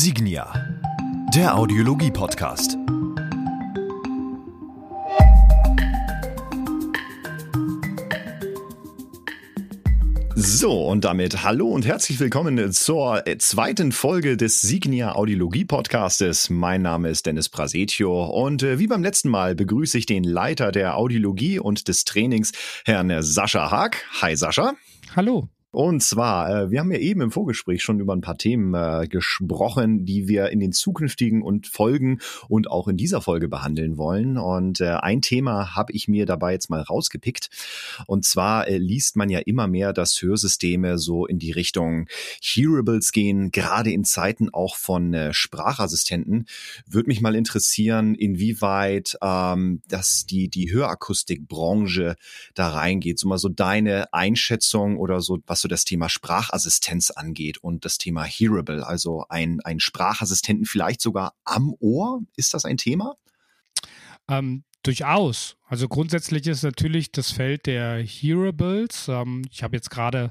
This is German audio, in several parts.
Signia, der Audiologie-Podcast. So, und damit hallo und herzlich willkommen zur zweiten Folge des Signia Audiologie Podcastes. Mein Name ist Dennis Prasetio und äh, wie beim letzten Mal begrüße ich den Leiter der Audiologie und des Trainings, Herrn Sascha Haag. Hi Sascha. Hallo. Und zwar, äh, wir haben ja eben im Vorgespräch schon über ein paar Themen äh, gesprochen, die wir in den zukünftigen und Folgen und auch in dieser Folge behandeln wollen. Und äh, ein Thema habe ich mir dabei jetzt mal rausgepickt. Und zwar liest man ja immer mehr, dass Hörsysteme so in die Richtung Hearables gehen, gerade in Zeiten auch von Sprachassistenten. Würde mich mal interessieren, inwieweit ähm, dass die, die Hörakustikbranche da reingeht. So mal so deine Einschätzung oder so, was was so das Thema Sprachassistenz angeht und das Thema Hearable, also ein, ein Sprachassistenten vielleicht sogar am Ohr. Ist das ein Thema? Ähm, durchaus. Also grundsätzlich ist natürlich das Feld der Hearables. Ähm, ich habe jetzt gerade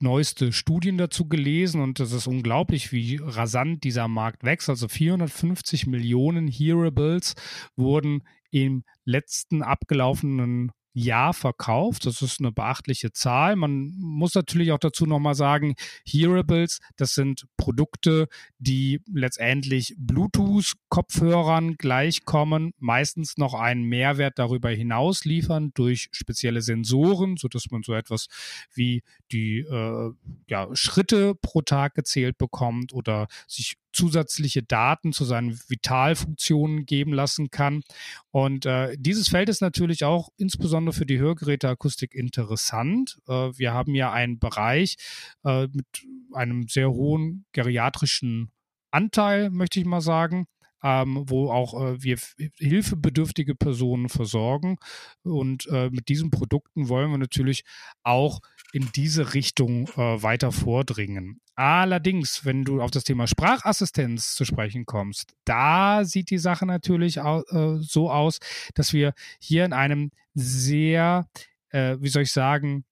neueste Studien dazu gelesen und es ist unglaublich, wie rasant dieser Markt wächst. Also 450 Millionen Hearables wurden im letzten abgelaufenen Jahr verkauft. Das ist eine beachtliche Zahl. Man muss natürlich auch dazu nochmal sagen, Hearables, das sind Produkte, die letztendlich Bluetooth-Kopfhörern gleichkommen, meistens noch einen Mehrwert darüber hinaus liefern durch spezielle Sensoren, sodass man so etwas wie die äh, ja, Schritte pro Tag gezählt bekommt oder sich zusätzliche Daten zu seinen Vitalfunktionen geben lassen kann. Und äh, dieses Feld ist natürlich auch insbesondere für die Hörgeräteakustik interessant. Äh, wir haben ja einen Bereich äh, mit einem sehr hohen geriatrischen Anteil, möchte ich mal sagen ähm, wo auch äh, wir hilfebedürftige Personen versorgen. Und äh, mit diesen Produkten wollen wir natürlich auch in diese Richtung äh, weiter vordringen. Allerdings, wenn du auf das Thema Sprachassistenz zu sprechen kommst, da sieht die Sache natürlich au äh, so aus, dass wir hier in einem sehr, äh, wie soll ich sagen,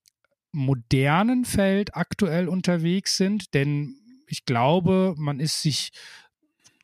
modernen Feld aktuell unterwegs sind, denn ich glaube, man ist sich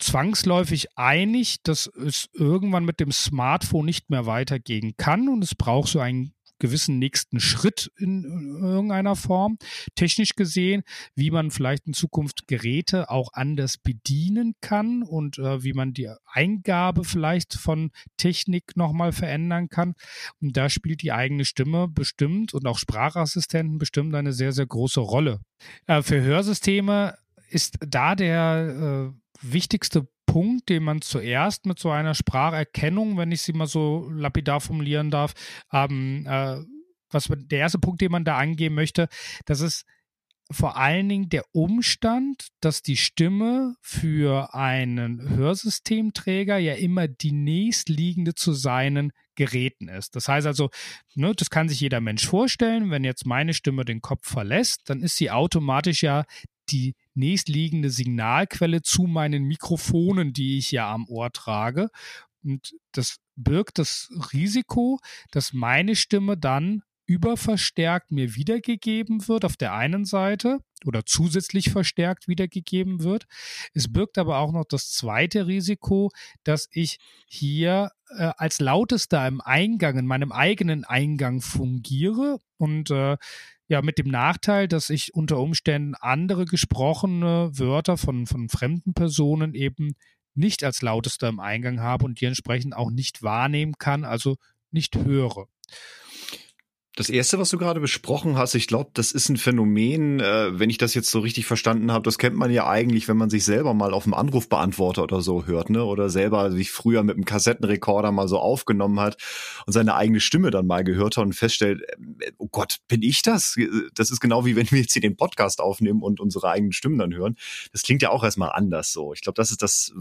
zwangsläufig einig, dass es irgendwann mit dem Smartphone nicht mehr weitergehen kann und es braucht so einen gewissen nächsten Schritt in irgendeiner Form. Technisch gesehen, wie man vielleicht in Zukunft Geräte auch anders bedienen kann und äh, wie man die Eingabe vielleicht von Technik nochmal verändern kann. Und da spielt die eigene Stimme bestimmt und auch Sprachassistenten bestimmt eine sehr, sehr große Rolle. Äh, für Hörsysteme ist da der äh, wichtigste Punkt, den man zuerst mit so einer Spracherkennung, wenn ich sie mal so lapidar formulieren darf, ähm, äh, was der erste Punkt, den man da angehen möchte, das ist vor allen Dingen der Umstand, dass die Stimme für einen Hörsystemträger ja immer die nächstliegende zu seinen Geräten ist. Das heißt also, ne, das kann sich jeder Mensch vorstellen, wenn jetzt meine Stimme den Kopf verlässt, dann ist sie automatisch ja die nächstliegende Signalquelle zu meinen Mikrofonen, die ich ja am Ohr trage. Und das birgt das Risiko, dass meine Stimme dann überverstärkt mir wiedergegeben wird auf der einen Seite oder zusätzlich verstärkt wiedergegeben wird. Es birgt aber auch noch das zweite Risiko, dass ich hier äh, als lautester im Eingang, in meinem eigenen Eingang fungiere und äh, ja, mit dem Nachteil, dass ich unter Umständen andere gesprochene Wörter von, von fremden Personen eben nicht als lautester im Eingang habe und die entsprechend auch nicht wahrnehmen kann, also nicht höre. Das erste, was du gerade besprochen hast, ich glaube, das ist ein Phänomen, äh, wenn ich das jetzt so richtig verstanden habe, das kennt man ja eigentlich, wenn man sich selber mal auf dem Anrufbeantworter oder so hört, ne? Oder selber sich früher mit einem Kassettenrekorder mal so aufgenommen hat und seine eigene Stimme dann mal gehört hat und feststellt, äh, oh Gott, bin ich das? Das ist genau wie wenn wir jetzt hier den Podcast aufnehmen und unsere eigenen Stimmen dann hören. Das klingt ja auch erstmal anders so. Ich glaube, das ist das,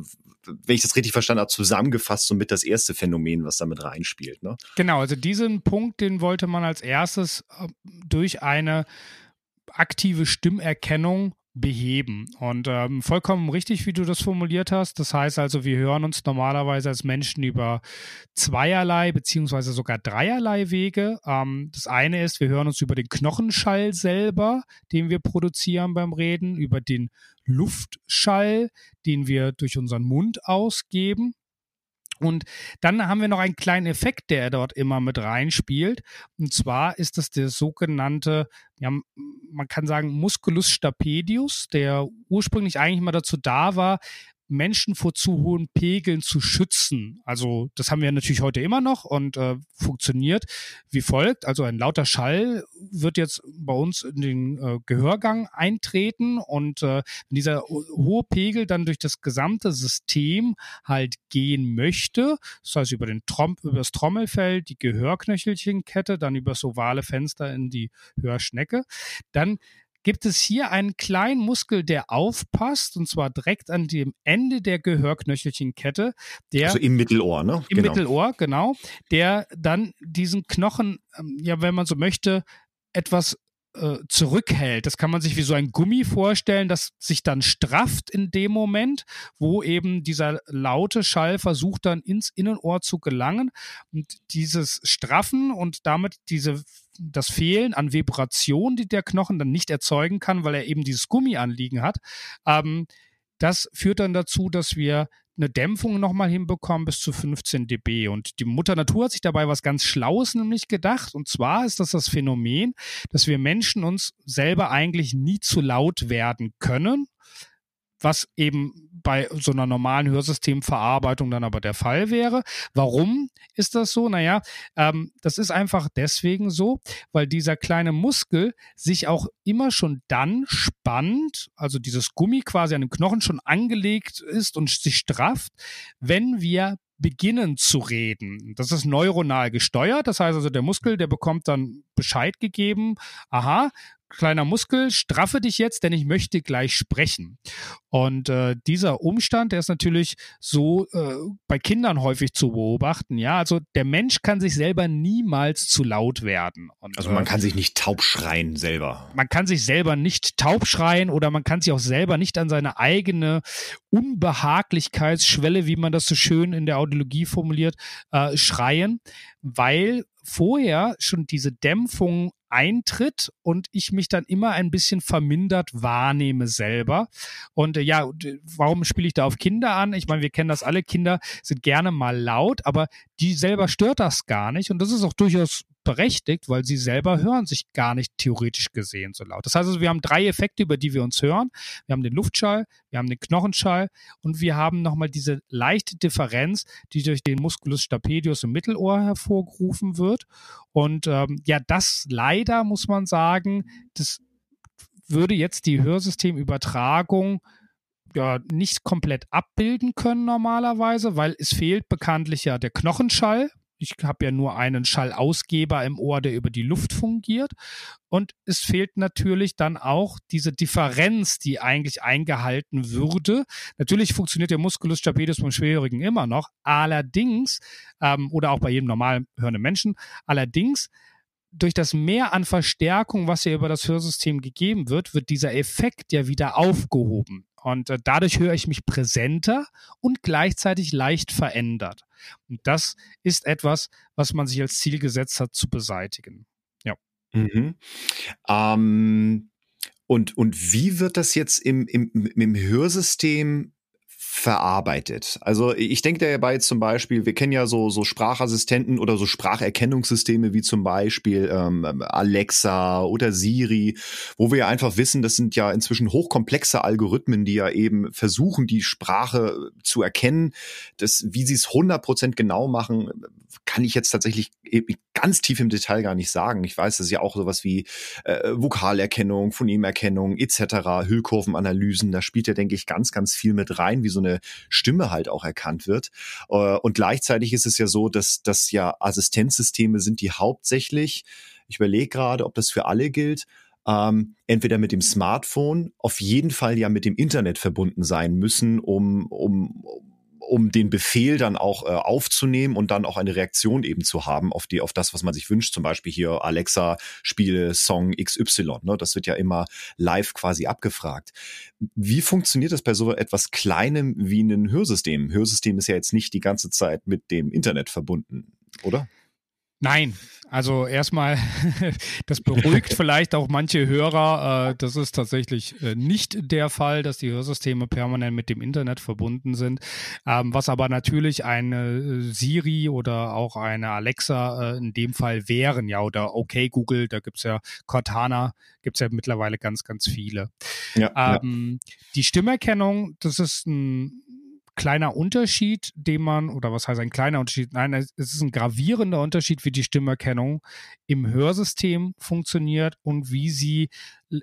wenn ich das richtig verstanden habe, zusammengefasst so mit das erste Phänomen, was damit reinspielt, ne? Genau, also diesen Punkt, den wollte man als erstes äh, durch eine aktive Stimmerkennung beheben. Und ähm, vollkommen richtig, wie du das formuliert hast. Das heißt also, wir hören uns normalerweise als Menschen über zweierlei beziehungsweise sogar dreierlei Wege. Ähm, das eine ist, wir hören uns über den Knochenschall selber, den wir produzieren beim Reden, über den Luftschall, den wir durch unseren Mund ausgeben. Und dann haben wir noch einen kleinen Effekt, der dort immer mit reinspielt. Und zwar ist das der sogenannte, ja, man kann sagen, Musculus stapedius, der ursprünglich eigentlich mal dazu da war, Menschen vor zu hohen Pegeln zu schützen. Also das haben wir natürlich heute immer noch und äh, funktioniert wie folgt. Also ein lauter Schall wird jetzt bei uns in den äh, Gehörgang eintreten und äh, wenn dieser hohe Pegel dann durch das gesamte System halt gehen möchte, das heißt über, den Trom über das Trommelfell, die Gehörknöchelchenkette, dann über das ovale Fenster in die Hörschnecke, dann gibt es hier einen kleinen Muskel, der aufpasst, und zwar direkt an dem Ende der Gehörknöchelchenkette. Der, also im Mittelohr, ne? Im genau. Mittelohr, genau. Der dann diesen Knochen, ähm, ja, wenn man so möchte, etwas äh, zurückhält. Das kann man sich wie so ein Gummi vorstellen, das sich dann strafft in dem Moment, wo eben dieser laute Schall versucht dann ins Innenohr zu gelangen. Und dieses Straffen und damit diese das Fehlen an Vibration, die der Knochen dann nicht erzeugen kann, weil er eben dieses Gummi anliegen hat, ähm, das führt dann dazu, dass wir eine Dämpfung nochmal hinbekommen bis zu 15 dB. Und die Mutter Natur hat sich dabei was ganz Schlaues nämlich gedacht. Und zwar ist das das Phänomen, dass wir Menschen uns selber eigentlich nie zu laut werden können was eben bei so einer normalen Hörsystemverarbeitung dann aber der Fall wäre. Warum ist das so? Naja, ähm, das ist einfach deswegen so, weil dieser kleine Muskel sich auch immer schon dann spannt, also dieses Gummi quasi an dem Knochen schon angelegt ist und sich strafft, wenn wir beginnen zu reden. Das ist neuronal gesteuert. Das heißt also, der Muskel, der bekommt dann Bescheid gegeben. Aha, kleiner Muskel, straffe dich jetzt, denn ich möchte gleich sprechen. Und äh, dieser Umstand, der ist natürlich so äh, bei Kindern häufig zu beobachten. Ja, also der Mensch kann sich selber niemals zu laut werden. Und, also man äh, kann sich nicht taub schreien selber. Man kann sich selber nicht taub schreien oder man kann sich auch selber nicht an seine eigene Unbehaglichkeitsschwelle, wie man das so schön in der Audiologie formuliert, äh, schreien, weil vorher schon diese Dämpfung eintritt und ich mich dann immer ein bisschen vermindert wahrnehme selber. Und äh, ja, warum spiele ich da auf Kinder an? Ich meine, wir kennen das alle, Kinder sind gerne mal laut, aber die selber stört das gar nicht. Und das ist auch durchaus berechtigt, weil sie selber hören sich gar nicht theoretisch gesehen so laut. Das heißt also, wir haben drei Effekte, über die wir uns hören. Wir haben den Luftschall, wir haben den Knochenschall und wir haben nochmal diese leichte Differenz, die durch den Musculus stapedius im Mittelohr hervorgerufen wird. Und ähm, ja, das leider muss man sagen, das würde jetzt die Hörsystemübertragung ja nicht komplett abbilden können normalerweise, weil es fehlt bekanntlich ja der Knochenschall, ich habe ja nur einen Schallausgeber im Ohr, der über die Luft fungiert. Und es fehlt natürlich dann auch diese Differenz, die eigentlich eingehalten würde. Natürlich funktioniert der Musculus stapedius beim Schwerhörigen immer noch. Allerdings, ähm, oder auch bei jedem normal hörenden Menschen, allerdings durch das Mehr an Verstärkung, was ja über das Hörsystem gegeben wird, wird dieser Effekt ja wieder aufgehoben. Und äh, dadurch höre ich mich präsenter und gleichzeitig leicht verändert. Und das ist etwas, was man sich als Ziel gesetzt hat zu beseitigen. Ja. Mhm. Ähm, und, und wie wird das jetzt im, im, im Hörsystem verarbeitet. Also ich denke dabei zum Beispiel, wir kennen ja so, so Sprachassistenten oder so Spracherkennungssysteme wie zum Beispiel ähm, Alexa oder Siri, wo wir ja einfach wissen, das sind ja inzwischen hochkomplexe Algorithmen, die ja eben versuchen, die Sprache zu erkennen. Das, wie sie es 100% genau machen, kann ich jetzt tatsächlich ganz tief im Detail gar nicht sagen. Ich weiß, das ist ja auch sowas wie äh, Vokalerkennung, Phonemerkennung etc., Hüllkurvenanalysen, da spielt ja, denke ich, ganz, ganz viel mit rein, wie so eine Stimme halt auch erkannt wird. Äh, und gleichzeitig ist es ja so, dass das ja Assistenzsysteme sind, die hauptsächlich, ich überlege gerade, ob das für alle gilt, ähm, entweder mit dem Smartphone, auf jeden Fall ja mit dem Internet verbunden sein müssen, um, um um den Befehl dann auch äh, aufzunehmen und dann auch eine Reaktion eben zu haben auf die, auf das, was man sich wünscht. Zum Beispiel hier Alexa spiele Song XY. Ne? Das wird ja immer live quasi abgefragt. Wie funktioniert das bei so etwas Kleinem wie ein Hörsystem? Hörsystem ist ja jetzt nicht die ganze Zeit mit dem Internet verbunden, oder? Nein, also erstmal, das beruhigt vielleicht auch manche Hörer. Äh, das ist tatsächlich äh, nicht der Fall, dass die Hörsysteme permanent mit dem Internet verbunden sind. Ähm, was aber natürlich eine äh, Siri oder auch eine Alexa in dem Fall wären, ja, oder okay Google, da gibt's ja Cortana, gibt's ja mittlerweile ganz, ganz viele. Ja, ähm, ja. Die Stimmerkennung, das ist ein kleiner Unterschied, den man, oder was heißt ein kleiner Unterschied? Nein, es ist ein gravierender Unterschied, wie die Stimmerkennung im Hörsystem funktioniert und wie sie,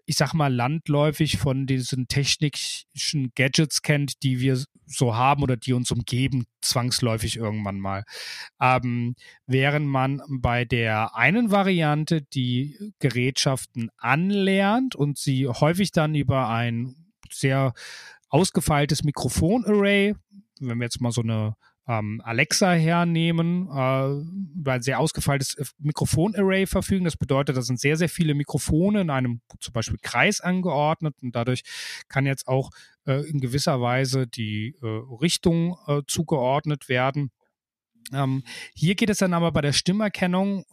ich sag mal, landläufig von diesen technischen Gadgets kennt, die wir so haben oder die uns umgeben, zwangsläufig irgendwann mal. Ähm, während man bei der einen Variante die Gerätschaften anlernt und sie häufig dann über ein sehr ausgefeiltes Mikrofonarray, wenn wir jetzt mal so eine ähm, Alexa hernehmen, äh, über ein sehr ausgefeiltes äh, Mikrofonarray verfügen. Das bedeutet, da sind sehr, sehr viele Mikrofone in einem zum Beispiel Kreis angeordnet und dadurch kann jetzt auch äh, in gewisser Weise die äh, Richtung äh, zugeordnet werden. Ähm, hier geht es dann aber bei der Stimmerkennung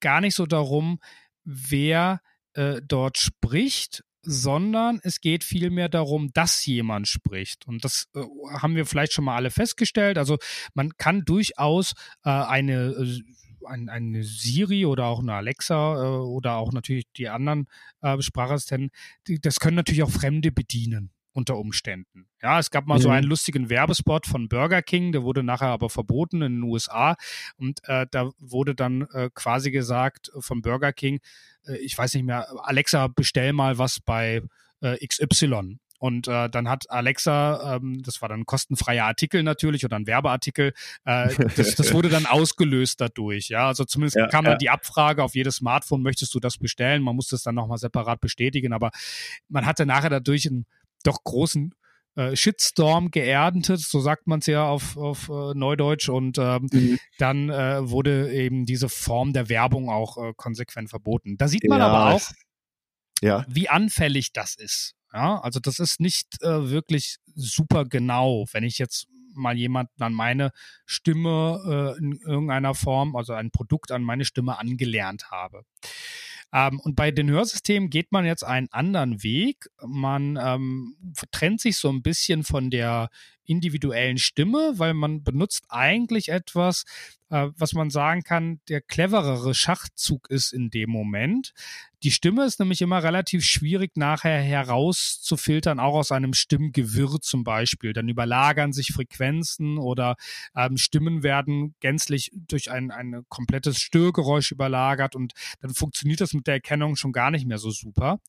gar nicht so darum, wer äh, dort spricht, sondern es geht vielmehr darum, dass jemand spricht. Und das äh, haben wir vielleicht schon mal alle festgestellt. Also man kann durchaus äh, eine, äh, ein, eine Siri oder auch eine Alexa äh, oder auch natürlich die anderen äh, Sprachassistenten, die, das können natürlich auch Fremde bedienen unter Umständen. Ja, es gab mal mhm. so einen lustigen Werbespot von Burger King, der wurde nachher aber verboten in den USA und äh, da wurde dann äh, quasi gesagt von Burger King, äh, ich weiß nicht mehr, Alexa, bestell mal was bei äh, XY. Und äh, dann hat Alexa, ähm, das war dann ein kostenfreier Artikel natürlich oder ein Werbeartikel, äh, das, das wurde dann ausgelöst dadurch. Ja, also zumindest ja, kam dann ja. die Abfrage auf jedes Smartphone, möchtest du das bestellen? Man musste es dann nochmal separat bestätigen, aber man hatte nachher dadurch einen doch großen äh, Shitstorm geerntet, so sagt man es ja auf, auf äh, Neudeutsch. Und ähm, mhm. dann äh, wurde eben diese Form der Werbung auch äh, konsequent verboten. Da sieht man ja. aber auch, ja. wie anfällig das ist. Ja, also das ist nicht äh, wirklich super genau, wenn ich jetzt mal jemanden an meine Stimme äh, in irgendeiner Form, also ein Produkt an meine Stimme angelernt habe. Ähm, und bei den Hörsystemen geht man jetzt einen anderen Weg. Man ähm, trennt sich so ein bisschen von der individuellen Stimme, weil man benutzt eigentlich etwas, äh, was man sagen kann, der cleverere Schachzug ist in dem Moment. Die Stimme ist nämlich immer relativ schwierig nachher herauszufiltern, auch aus einem Stimmgewirr zum Beispiel. Dann überlagern sich Frequenzen oder ähm, Stimmen werden gänzlich durch ein, ein komplettes Störgeräusch überlagert und dann funktioniert das mit der Erkennung schon gar nicht mehr so super.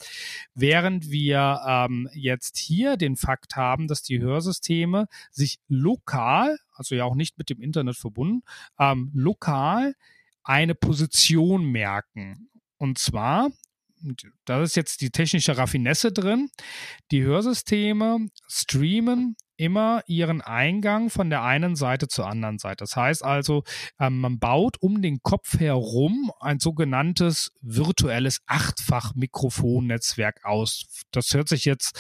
Während wir ähm, jetzt hier den Fakt haben, dass die Hörsysteme sich lokal also ja auch nicht mit dem Internet verbunden, ähm, lokal eine Position merken. Und zwar, da ist jetzt die technische Raffinesse drin, die Hörsysteme streamen immer ihren Eingang von der einen Seite zur anderen Seite. Das heißt also, ähm, man baut um den Kopf herum ein sogenanntes virtuelles Achtfach-Mikrofonnetzwerk aus. Das hört sich jetzt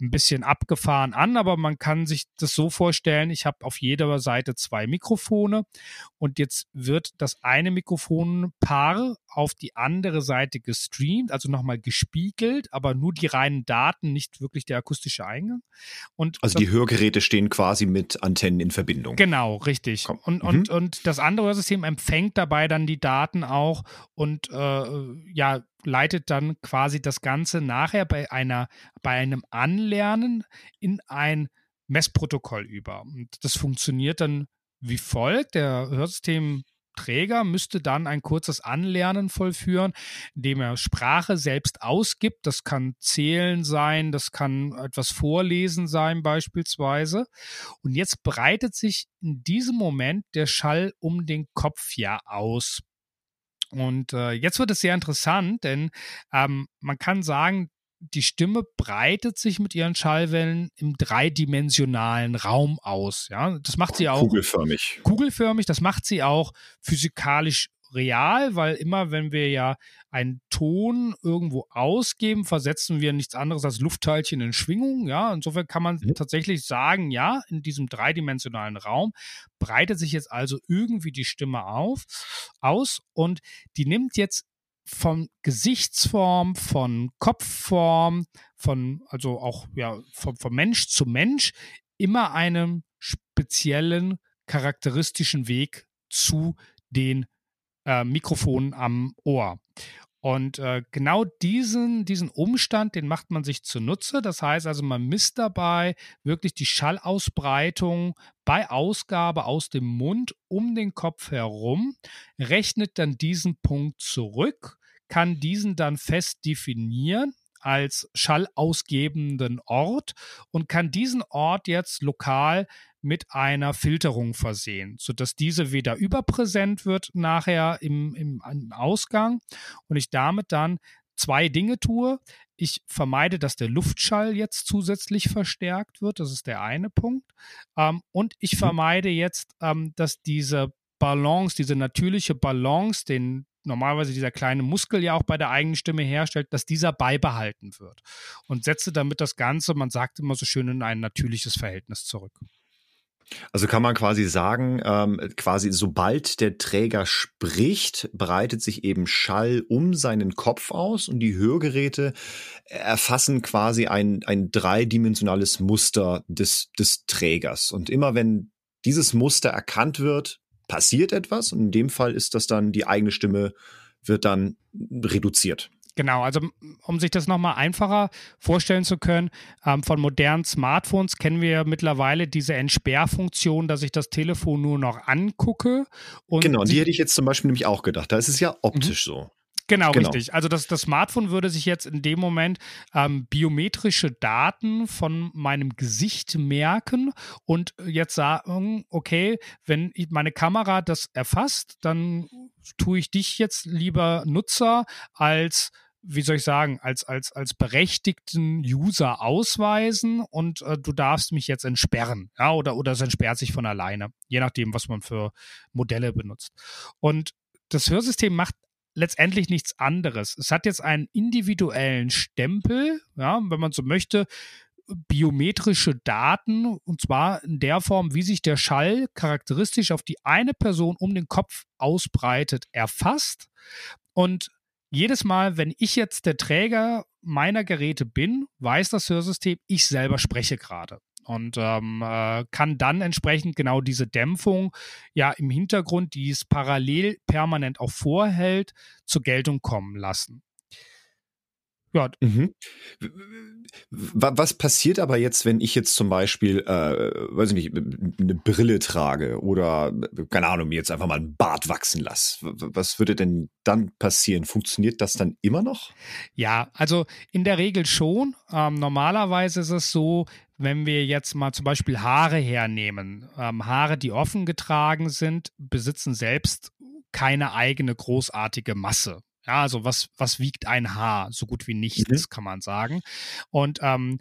ein bisschen abgefahren an, aber man kann sich das so vorstellen, ich habe auf jeder Seite zwei Mikrofone und jetzt wird das eine Mikrofonpaar auf die andere Seite gestreamt, also nochmal gespiegelt, aber nur die reinen Daten, nicht wirklich der akustische Eingang. Und also die Hörgeräte Geräte stehen quasi mit Antennen in Verbindung. Genau, richtig. Komm. Und, mhm. und, und das andere System empfängt dabei dann die Daten auch und äh, ja, leitet dann quasi das Ganze nachher bei einer, bei einem Anlernen in ein Messprotokoll über. Und das funktioniert dann wie folgt. Der Hörsystem Träger müsste dann ein kurzes Anlernen vollführen, indem er Sprache selbst ausgibt. Das kann Zählen sein, das kann etwas Vorlesen sein beispielsweise. Und jetzt breitet sich in diesem Moment der Schall um den Kopf ja aus. Und äh, jetzt wird es sehr interessant, denn ähm, man kann sagen, die Stimme breitet sich mit ihren Schallwellen im dreidimensionalen Raum aus. Ja, das macht sie auch kugelförmig. Kugelförmig, das macht sie auch physikalisch real, weil immer wenn wir ja einen Ton irgendwo ausgeben, versetzen wir nichts anderes als Luftteilchen in Schwingung. Ja, insofern kann man mhm. tatsächlich sagen, ja, in diesem dreidimensionalen Raum breitet sich jetzt also irgendwie die Stimme auf, aus und die nimmt jetzt von Gesichtsform, von Kopfform, von, also auch ja, von, von Mensch zu Mensch immer einen speziellen charakteristischen Weg zu den äh, Mikrofon am Ohr. Und äh, genau diesen, diesen Umstand, den macht man sich zunutze. Das heißt also, man misst dabei wirklich die Schallausbreitung bei Ausgabe aus dem Mund um den Kopf herum, rechnet dann diesen Punkt zurück, kann diesen dann fest definieren als schallausgebenden Ort und kann diesen Ort jetzt lokal mit einer Filterung versehen, sodass diese weder überpräsent wird nachher im, im, im Ausgang und ich damit dann zwei Dinge tue. Ich vermeide, dass der Luftschall jetzt zusätzlich verstärkt wird. Das ist der eine Punkt. Ähm, und ich mhm. vermeide jetzt, ähm, dass diese Balance, diese natürliche Balance, den normalerweise dieser kleine Muskel ja auch bei der eigenen Stimme herstellt, dass dieser beibehalten wird. Und setze damit das Ganze, man sagt immer so schön, in ein natürliches Verhältnis zurück. Also kann man quasi sagen, ähm, quasi sobald der Träger spricht, breitet sich eben Schall um seinen Kopf aus und die Hörgeräte erfassen quasi ein, ein dreidimensionales Muster des, des Trägers. Und immer wenn dieses Muster erkannt wird, passiert etwas. Und in dem Fall ist das dann die eigene Stimme wird dann reduziert. Genau, also um sich das nochmal einfacher vorstellen zu können, ähm, von modernen Smartphones kennen wir mittlerweile diese Entsperrfunktion, dass ich das Telefon nur noch angucke. genau, die hätte ich jetzt zum Beispiel nämlich auch gedacht. Da ist es ja optisch mhm. so. Genau, genau, richtig. Also das, das Smartphone würde sich jetzt in dem Moment ähm, biometrische Daten von meinem Gesicht merken und jetzt sagen, okay, wenn meine Kamera das erfasst, dann tue ich dich jetzt lieber Nutzer als wie soll ich sagen, als, als, als berechtigten User ausweisen und äh, du darfst mich jetzt entsperren. Ja, oder, oder es entsperrt sich von alleine, je nachdem, was man für Modelle benutzt. Und das Hörsystem macht letztendlich nichts anderes. Es hat jetzt einen individuellen Stempel, ja, wenn man so möchte, biometrische Daten und zwar in der Form, wie sich der Schall charakteristisch auf die eine Person um den Kopf ausbreitet, erfasst. Und jedes Mal, wenn ich jetzt der Träger meiner Geräte bin, weiß das Hörsystem, ich selber spreche gerade und ähm, äh, kann dann entsprechend genau diese Dämpfung ja im Hintergrund, die es parallel permanent auch vorhält, zur Geltung kommen lassen. Ja. Mhm. Was passiert aber jetzt, wenn ich jetzt zum Beispiel, äh, weiß ich nicht, eine Brille trage oder, keine Ahnung, mir jetzt einfach mal einen Bart wachsen lasse? Was würde denn dann passieren? Funktioniert das dann immer noch? Ja, also in der Regel schon. Ähm, normalerweise ist es so, wenn wir jetzt mal zum Beispiel Haare hernehmen, ähm, Haare, die offen getragen sind, besitzen selbst keine eigene großartige Masse. Ja, also was, was wiegt ein Haar? So gut wie nichts, mhm. kann man sagen. Und ähm,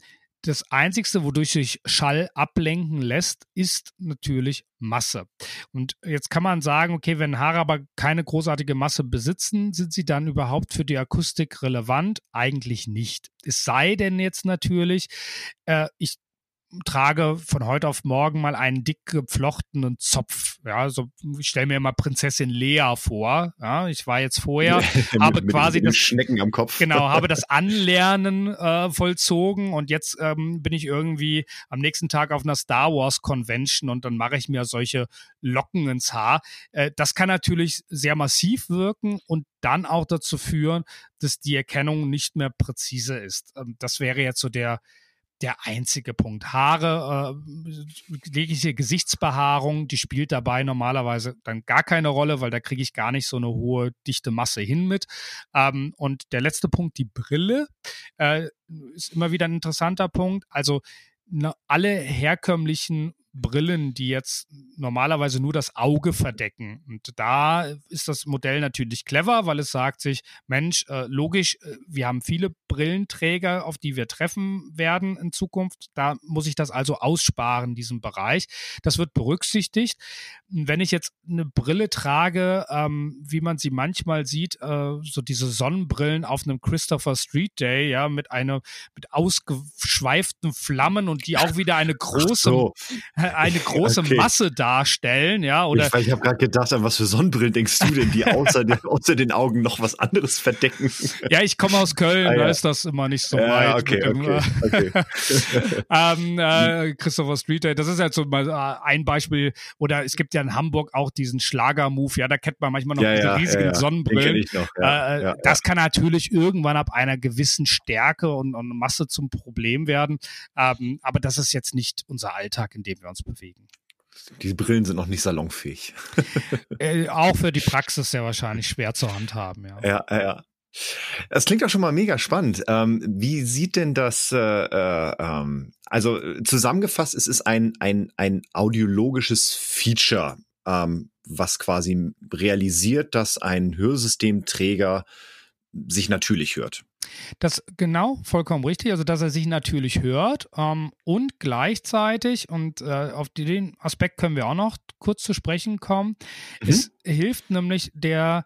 das Einzige, wodurch sich Schall ablenken lässt, ist natürlich Masse. Und jetzt kann man sagen, okay, wenn Haare aber keine großartige Masse besitzen, sind sie dann überhaupt für die Akustik relevant? Eigentlich nicht. Es sei denn jetzt natürlich, äh, ich trage von heute auf morgen mal einen dick geflochtenen Zopf. Ja, so ich stelle mir immer Prinzessin Lea vor. Ja, ich war jetzt vorher, habe mit, quasi mit das Schnecken am Kopf. Genau, habe das Anlernen äh, vollzogen und jetzt ähm, bin ich irgendwie am nächsten Tag auf einer Star Wars Convention und dann mache ich mir solche Locken ins Haar. Äh, das kann natürlich sehr massiv wirken und dann auch dazu führen, dass die Erkennung nicht mehr präzise ist. Ähm, das wäre jetzt so der der einzige Punkt. Haare, äh, Gesichtsbehaarung, die spielt dabei normalerweise dann gar keine Rolle, weil da kriege ich gar nicht so eine hohe, dichte Masse hin mit. Ähm, und der letzte Punkt, die Brille, äh, ist immer wieder ein interessanter Punkt. Also ne, alle herkömmlichen Brillen, die jetzt normalerweise nur das Auge verdecken. Und da ist das Modell natürlich clever, weil es sagt sich, Mensch, äh, logisch, äh, wir haben viele Brillenträger, auf die wir treffen werden in Zukunft. Da muss ich das also aussparen, diesen Bereich. Das wird berücksichtigt. Wenn ich jetzt eine Brille trage, ähm, wie man sie manchmal sieht, äh, so diese Sonnenbrillen auf einem Christopher Street Day, ja, mit einer, mit ausgeschweiften Flammen und die auch wieder eine große, so. Eine große okay. Masse darstellen, ja, oder. Ich, ich habe gerade gedacht, an was für Sonnenbrillen denkst du denn, die außer, den, außer den Augen noch was anderes verdecken? Ja, ich komme aus Köln, ah, ja. da ist das immer nicht so ja, weit. Okay, dem, okay, okay. ähm, äh, Christopher Street Day, das ist halt so mal äh, ein Beispiel, oder es gibt ja in Hamburg auch diesen Schlager-Move, ja, da kennt man manchmal noch ja, diese riesigen Sonnenbrillen. Noch, äh, das kann natürlich irgendwann ab einer gewissen Stärke und, und Masse zum Problem werden. Ähm, aber das ist jetzt nicht unser Alltag, in dem wir uns bewegen. Die Brillen sind noch nicht salonfähig. äh, auch für die Praxis sehr wahrscheinlich schwer zu handhaben, ja. Ja, ja. Das klingt auch schon mal mega spannend. Ähm, wie sieht denn das, äh, äh, ähm, also zusammengefasst, es ist ein, ein, ein audiologisches Feature, ähm, was quasi realisiert, dass ein Hörsystemträger sich natürlich hört. Das genau vollkommen richtig, also dass er sich natürlich hört ähm, und gleichzeitig, und äh, auf den Aspekt können wir auch noch kurz zu sprechen kommen, mhm. es hilft nämlich der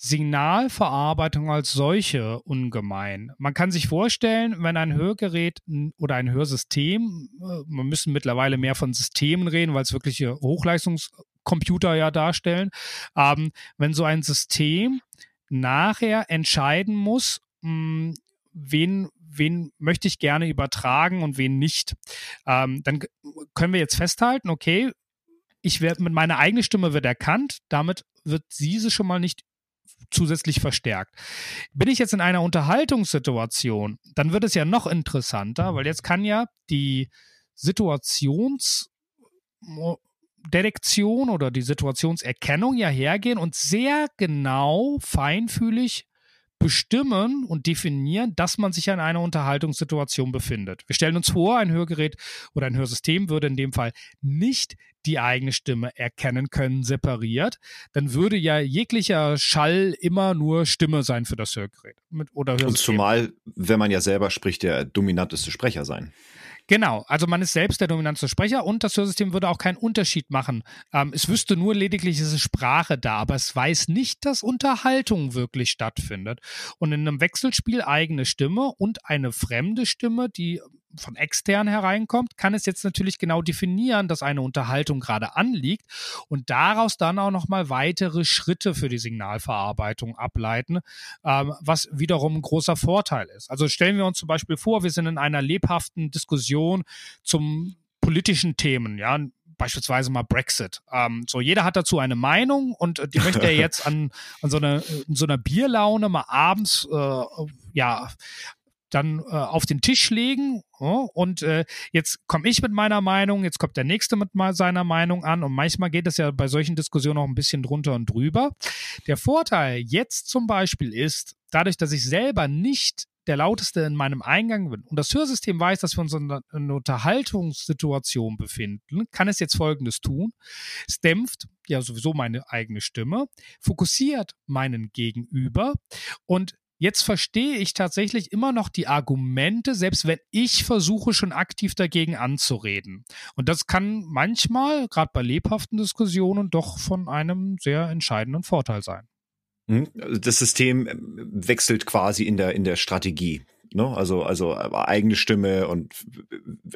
Signalverarbeitung als solche ungemein. Man kann sich vorstellen, wenn ein Hörgerät oder ein Hörsystem, äh, wir müssen mittlerweile mehr von Systemen reden, weil es wirkliche Hochleistungscomputer ja darstellen, ähm, wenn so ein System nachher entscheiden muss, mh, hm, wen, wen möchte ich gerne übertragen und wen nicht. Ähm, dann können wir jetzt festhalten, okay, ich werde mit meiner eigenen Stimme wird erkannt, damit wird diese schon mal nicht zusätzlich verstärkt. Bin ich jetzt in einer Unterhaltungssituation, dann wird es ja noch interessanter, weil jetzt kann ja die Situations Detektion oder die Situationserkennung ja hergehen und sehr genau, feinfühlig bestimmen und definieren, dass man sich in einer Unterhaltungssituation befindet. Wir stellen uns vor, ein Hörgerät oder ein Hörsystem würde in dem Fall nicht die eigene Stimme erkennen können, separiert. Dann würde ja jeglicher Schall immer nur Stimme sein für das Hörgerät. Mit, oder Hörsystem. Und zumal, wenn man ja selber spricht, der dominanteste Sprecher sein. Genau, also man ist selbst der dominante Sprecher und das Hörsystem würde auch keinen Unterschied machen. Ähm, es wüsste nur lediglich, es ist Sprache da, aber es weiß nicht, dass Unterhaltung wirklich stattfindet. Und in einem Wechselspiel eigene Stimme und eine fremde Stimme, die von extern hereinkommt, kann es jetzt natürlich genau definieren, dass eine Unterhaltung gerade anliegt und daraus dann auch nochmal weitere Schritte für die Signalverarbeitung ableiten, ähm, was wiederum ein großer Vorteil ist. Also stellen wir uns zum Beispiel vor, wir sind in einer lebhaften Diskussion zum politischen Themen, ja, beispielsweise mal Brexit. Ähm, so, jeder hat dazu eine Meinung und die möchte er jetzt an, an so, einer, so einer Bierlaune mal abends äh, ja dann äh, auf den Tisch legen. Oh, und äh, jetzt komme ich mit meiner Meinung, jetzt kommt der nächste mit mal seiner Meinung an. Und manchmal geht es ja bei solchen Diskussionen auch ein bisschen drunter und drüber. Der Vorteil jetzt zum Beispiel ist, dadurch, dass ich selber nicht der lauteste in meinem Eingang bin und das Hörsystem weiß, dass wir uns in einer Unterhaltungssituation befinden, kann es jetzt Folgendes tun. Es dämpft ja sowieso meine eigene Stimme, fokussiert meinen Gegenüber und Jetzt verstehe ich tatsächlich immer noch die Argumente, selbst wenn ich versuche, schon aktiv dagegen anzureden. Und das kann manchmal, gerade bei lebhaften Diskussionen, doch von einem sehr entscheidenden Vorteil sein. Hm? Das System äh, wechselt quasi in der, in der Strategie. Ne? Also, also eigene Stimme und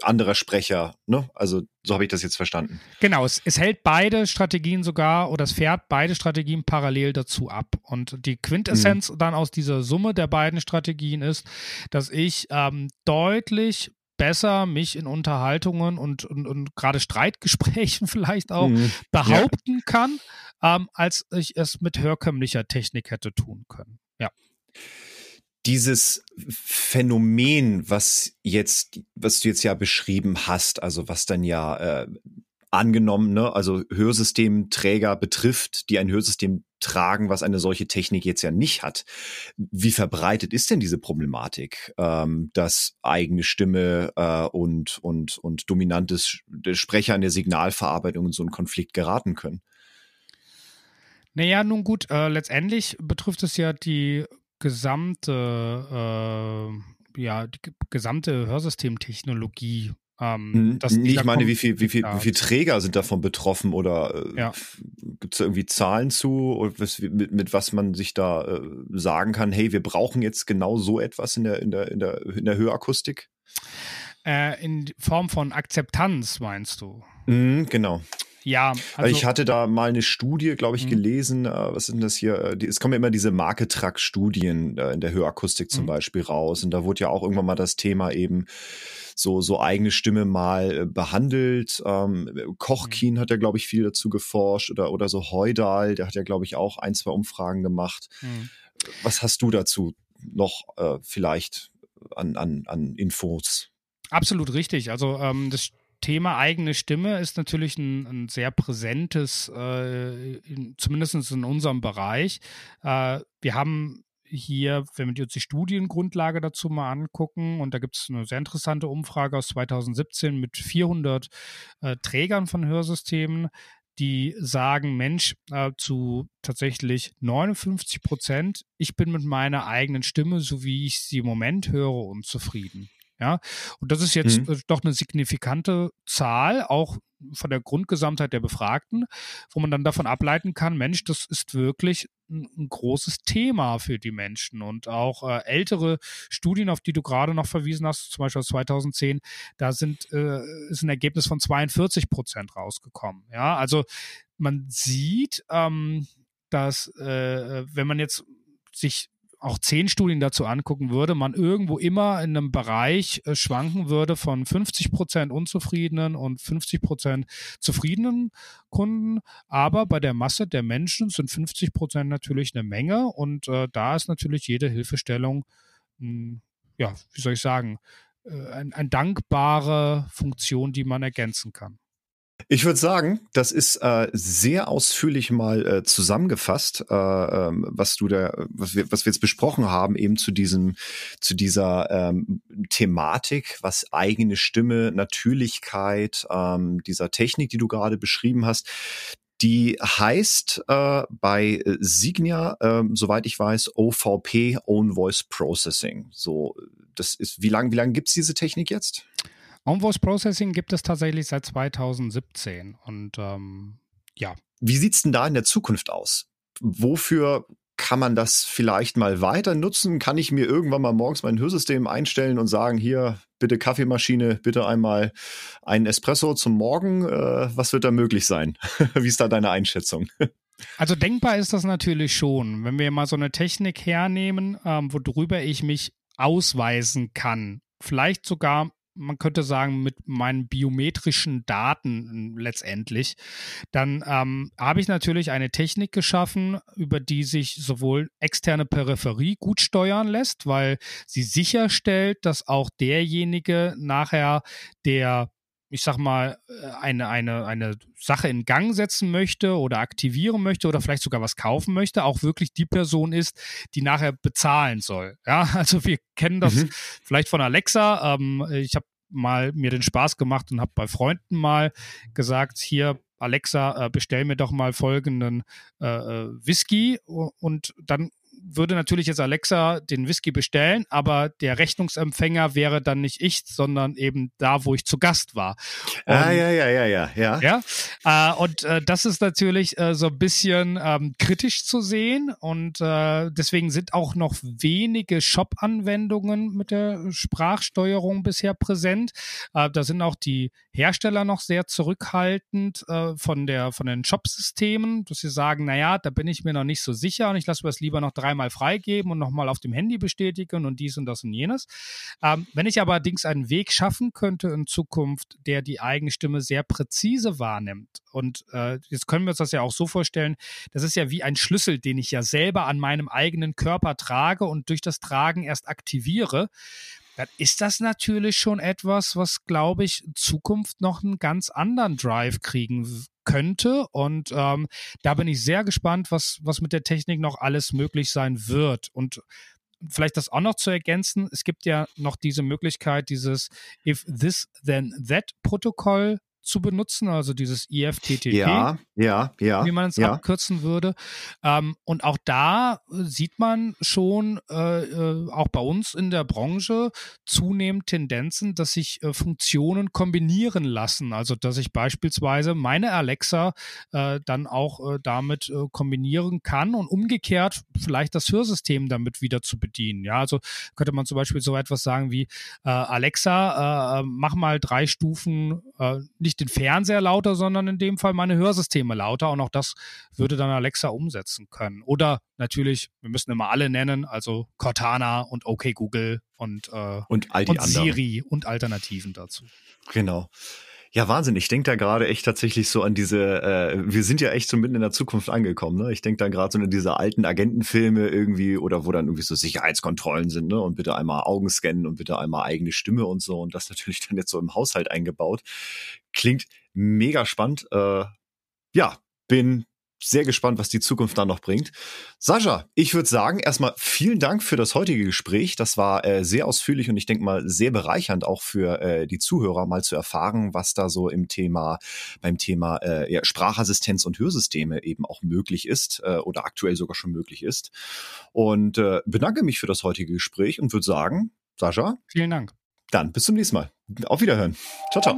anderer Sprecher. Ne? Also so habe ich das jetzt verstanden. Genau, es, es hält beide Strategien sogar oder es fährt beide Strategien parallel dazu ab. Und die Quintessenz mhm. dann aus dieser Summe der beiden Strategien ist, dass ich ähm, deutlich besser mich in Unterhaltungen und, und, und gerade Streitgesprächen vielleicht auch mhm. behaupten ja. kann, ähm, als ich es mit herkömmlicher Technik hätte tun können. Ja dieses Phänomen, was jetzt, was du jetzt ja beschrieben hast, also was dann ja äh, angenommen, ne, also Hörsystemträger betrifft, die ein Hörsystem tragen, was eine solche Technik jetzt ja nicht hat. Wie verbreitet ist denn diese Problematik, ähm, dass eigene Stimme äh, und, und, und dominantes Sprecher in der Signalverarbeitung in so einen Konflikt geraten können? Naja, nun gut, äh, letztendlich betrifft es ja die gesamte, äh, ja, die gesamte Hörsystemtechnologie ähm, hm, ich meine, wie viel, wie viel, wie viel Träger sind davon betroffen oder äh, ja. gibt es da irgendwie Zahlen zu, oder was, mit, mit was man sich da äh, sagen kann, hey, wir brauchen jetzt genau so etwas in der, in der, in der, in der Hörakustik? Äh, in Form von Akzeptanz, meinst du? Mhm, genau. Ja, also ich hatte da mal eine Studie, glaube ich, mhm. gelesen. Äh, was sind das hier? Äh, es kommen ja immer diese Marketrack-Studien äh, in der Hörakustik zum mhm. Beispiel raus. Und da wurde ja auch irgendwann mal das Thema eben so, so eigene Stimme mal behandelt. Ähm, Kochkin mhm. hat ja, glaube ich, viel dazu geforscht oder, oder so Heudal, der hat ja, glaube ich, auch ein, zwei Umfragen gemacht. Mhm. Was hast du dazu noch äh, vielleicht an, an, an Infos? Absolut richtig. Also ähm, das Thema eigene Stimme ist natürlich ein, ein sehr präsentes, äh, in, zumindest in unserem Bereich. Äh, wir haben hier, wenn wir uns die Studiengrundlage dazu mal angucken, und da gibt es eine sehr interessante Umfrage aus 2017 mit 400 äh, Trägern von Hörsystemen, die sagen, Mensch, äh, zu tatsächlich 59 Prozent, ich bin mit meiner eigenen Stimme, so wie ich sie im Moment höre, unzufrieden. Ja, und das ist jetzt mhm. Äh, doch eine signifikante Zahl, auch von der Grundgesamtheit der Befragten, wo man dann davon ableiten kann, Mensch, das ist wirklich ein, ein großes Thema für die Menschen. Und auch äh, ältere Studien, auf die du gerade noch verwiesen hast, zum Beispiel aus 2010, da sind, äh, ist ein Ergebnis von 42 Prozent rausgekommen. Ja, also man sieht, ähm, dass äh, wenn man jetzt sich auch zehn Studien dazu angucken würde, man irgendwo immer in einem Bereich äh, schwanken würde von 50 Prozent unzufriedenen und 50 Prozent zufriedenen Kunden. Aber bei der Masse der Menschen sind 50 Prozent natürlich eine Menge und äh, da ist natürlich jede Hilfestellung, mh, hm, ja, wie soll ich sagen, äh, ein, eine dankbare Funktion, die man ergänzen kann. Ich würde sagen, das ist äh, sehr ausführlich mal äh, zusammengefasst, äh, ähm, was du da, was wir, was wir jetzt besprochen haben, eben zu diesem, zu dieser ähm, Thematik, was eigene Stimme, Natürlichkeit, ähm, dieser Technik, die du gerade beschrieben hast. Die heißt äh, bei Signia, äh, soweit ich weiß, OVP Own Voice Processing. So, das ist, wie lange, wie lange gibt's diese Technik jetzt? On-Voice Processing gibt es tatsächlich seit 2017 und ähm, ja. Wie sieht es denn da in der Zukunft aus? Wofür kann man das vielleicht mal weiter nutzen? Kann ich mir irgendwann mal morgens mein Hörsystem einstellen und sagen, hier, bitte Kaffeemaschine, bitte einmal einen Espresso zum Morgen? Äh, was wird da möglich sein? Wie ist da deine Einschätzung? Also denkbar ist das natürlich schon. Wenn wir mal so eine Technik hernehmen, ähm, worüber ich mich ausweisen kann, vielleicht sogar man könnte sagen, mit meinen biometrischen Daten letztendlich, dann ähm, habe ich natürlich eine Technik geschaffen, über die sich sowohl externe Peripherie gut steuern lässt, weil sie sicherstellt, dass auch derjenige nachher, der ich sag mal, äh, eine, eine, eine Sache in Gang setzen möchte oder aktivieren möchte oder vielleicht sogar was kaufen möchte, auch wirklich die Person ist, die nachher bezahlen soll. Ja, also wir kennen das mhm. vielleicht von Alexa. Ähm, ich habe mal mir den Spaß gemacht und habe bei Freunden mal gesagt, hier Alexa, äh, bestell mir doch mal folgenden äh, äh Whisky und dann würde natürlich jetzt Alexa den Whisky bestellen, aber der Rechnungsempfänger wäre dann nicht ich, sondern eben da, wo ich zu Gast war. Ah, und, ah, ja, ja, ja, ja, ja. Ja, äh, und äh, das ist natürlich äh, so ein bisschen ähm, kritisch zu sehen und äh, deswegen sind auch noch wenige Shop-Anwendungen mit der Sprachsteuerung bisher präsent. Äh, da sind auch die Hersteller noch sehr zurückhaltend äh, von der von den Shop-Systemen, dass sie sagen, naja, da bin ich mir noch nicht so sicher und ich lasse mir das lieber noch drei dreimal freigeben und nochmal auf dem Handy bestätigen und dies und das und jenes. Ähm, wenn ich allerdings einen Weg schaffen könnte in Zukunft, der die eigene Stimme sehr präzise wahrnimmt, und äh, jetzt können wir uns das ja auch so vorstellen, das ist ja wie ein Schlüssel, den ich ja selber an meinem eigenen Körper trage und durch das Tragen erst aktiviere, dann ist das natürlich schon etwas, was, glaube ich, in Zukunft noch einen ganz anderen Drive kriegen könnte. Und ähm, da bin ich sehr gespannt, was, was mit der Technik noch alles möglich sein wird. Und vielleicht das auch noch zu ergänzen, es gibt ja noch diese Möglichkeit, dieses If This Then That Protokoll zu benutzen, also dieses IFTTT, ja, ja, ja, wie man es ja. abkürzen würde. Ähm, und auch da sieht man schon, äh, äh, auch bei uns in der Branche, zunehmend Tendenzen, dass sich äh, Funktionen kombinieren lassen. Also dass ich beispielsweise meine Alexa äh, dann auch äh, damit äh, kombinieren kann und umgekehrt vielleicht das Hörsystem damit wieder zu bedienen. Ja, also könnte man zum Beispiel so etwas sagen wie Alexa, mach mal drei Stufen nicht nicht den Fernseher lauter, sondern in dem Fall meine Hörsysteme lauter. Und auch das würde dann Alexa umsetzen können. Oder natürlich, wir müssen immer alle nennen, also Cortana und OK Google und, äh, und, all die und Siri und Alternativen dazu. Genau. Ja, Wahnsinn. Ich denke da gerade echt tatsächlich so an diese, äh, wir sind ja echt so mitten in der Zukunft angekommen, ne? Ich denke da gerade so an diese alten Agentenfilme irgendwie oder wo dann irgendwie so Sicherheitskontrollen sind, ne? Und bitte einmal Augen scannen und bitte einmal eigene Stimme und so und das natürlich dann jetzt so im Haushalt eingebaut. Klingt mega spannend. Äh, ja, bin sehr gespannt, was die Zukunft dann noch bringt. Sascha, ich würde sagen, erstmal vielen Dank für das heutige Gespräch. Das war äh, sehr ausführlich und ich denke mal sehr bereichernd auch für äh, die Zuhörer mal zu erfahren, was da so im Thema, beim Thema äh, ja, Sprachassistenz und Hörsysteme eben auch möglich ist äh, oder aktuell sogar schon möglich ist. Und äh, bedanke mich für das heutige Gespräch und würde sagen, Sascha. Vielen Dank. Dann bis zum nächsten Mal. Auf Wiederhören. Ciao, ciao.